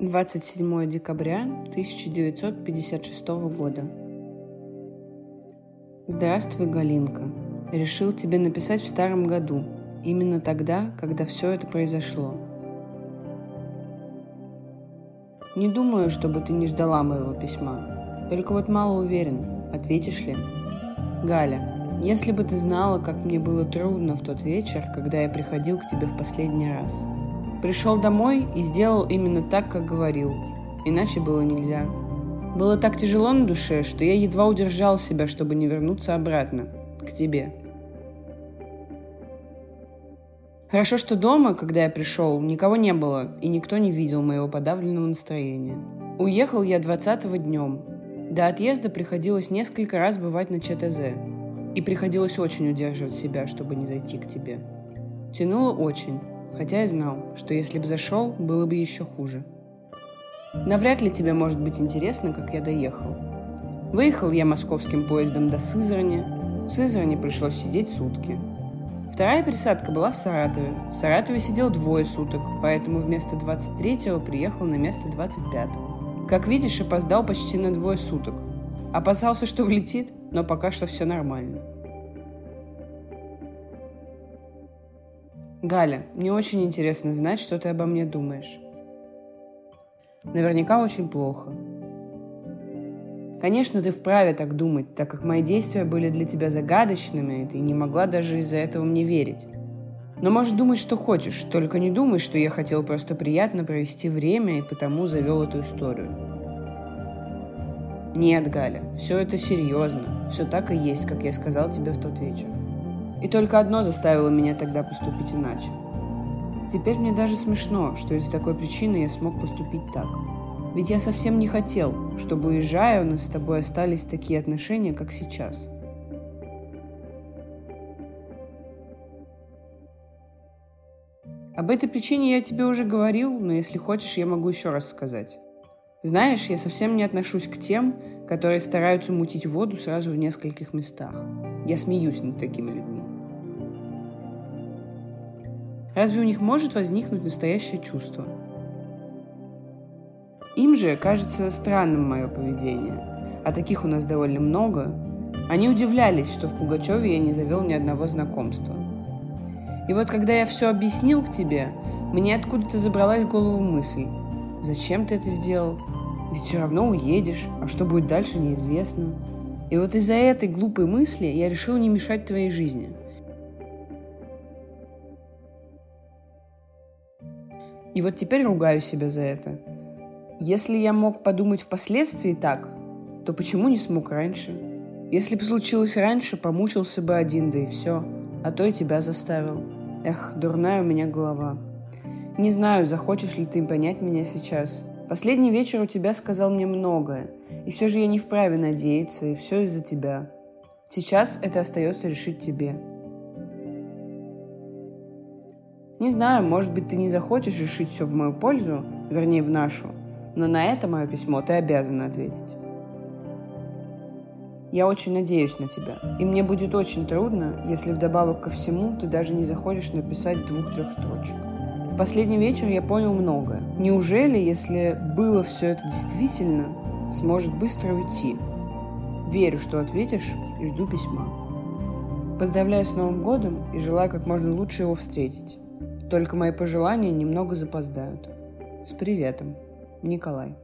27 декабря 1956 года. Здравствуй, Галинка. Решил тебе написать в старом году, именно тогда, когда все это произошло. Не думаю, чтобы ты не ждала моего письма. Только вот мало уверен, ответишь ли. Галя, если бы ты знала, как мне было трудно в тот вечер, когда я приходил к тебе в последний раз – Пришел домой и сделал именно так, как говорил. Иначе было нельзя. Было так тяжело на душе, что я едва удержал себя, чтобы не вернуться обратно, к тебе. Хорошо, что дома, когда я пришел, никого не было, и никто не видел моего подавленного настроения. Уехал я 20-го днем. До отъезда приходилось несколько раз бывать на ЧТЗ. И приходилось очень удерживать себя, чтобы не зайти к тебе. Тянуло очень хотя и знал, что если бы зашел, было бы еще хуже. Навряд ли тебе может быть интересно, как я доехал. Выехал я московским поездом до Сызрани. В Сызрани пришлось сидеть сутки. Вторая пересадка была в Саратове. В Саратове сидел двое суток, поэтому вместо 23-го приехал на место 25-го. Как видишь, опоздал почти на двое суток. Опасался, что влетит, но пока что все нормально. Галя, мне очень интересно знать, что ты обо мне думаешь. Наверняка очень плохо. Конечно, ты вправе так думать, так как мои действия были для тебя загадочными, и ты не могла даже из-за этого мне верить. Но можешь думать, что хочешь, только не думай, что я хотел просто приятно провести время и потому завел эту историю. Нет, Галя, все это серьезно, все так и есть, как я сказал тебе в тот вечер. И только одно заставило меня тогда поступить иначе. Теперь мне даже смешно, что из-за такой причины я смог поступить так. Ведь я совсем не хотел, чтобы, уезжая, у нас с тобой остались такие отношения, как сейчас. Об этой причине я тебе уже говорил, но если хочешь, я могу еще раз сказать. Знаешь, я совсем не отношусь к тем, которые стараются мутить воду сразу в нескольких местах. Я смеюсь над такими людьми. Разве у них может возникнуть настоящее чувство? Им же кажется странным мое поведение, а таких у нас довольно много. Они удивлялись, что в Пугачеве я не завел ни одного знакомства. И вот когда я все объяснил к тебе, мне откуда-то забралась в голову мысль. Зачем ты это сделал? Ведь все равно уедешь, а что будет дальше, неизвестно. И вот из-за этой глупой мысли я решил не мешать твоей жизни – И вот теперь ругаю себя за это. Если я мог подумать впоследствии так, то почему не смог раньше? Если бы случилось раньше, помучился бы один, да и все. А то и тебя заставил. Эх, дурная у меня голова. Не знаю, захочешь ли ты понять меня сейчас. Последний вечер у тебя сказал мне многое. И все же я не вправе надеяться, и все из-за тебя. Сейчас это остается решить тебе. Не знаю, может быть, ты не захочешь решить все в мою пользу, вернее, в нашу, но на это мое письмо ты обязана ответить. Я очень надеюсь на тебя, и мне будет очень трудно, если вдобавок ко всему ты даже не захочешь написать двух-трех строчек. В последний вечер я понял многое. Неужели, если было все это действительно, сможет быстро уйти? Верю, что ответишь и жду письма. Поздравляю с Новым годом и желаю как можно лучше его встретить. Только мои пожелания немного запоздают. С приветом, Николай.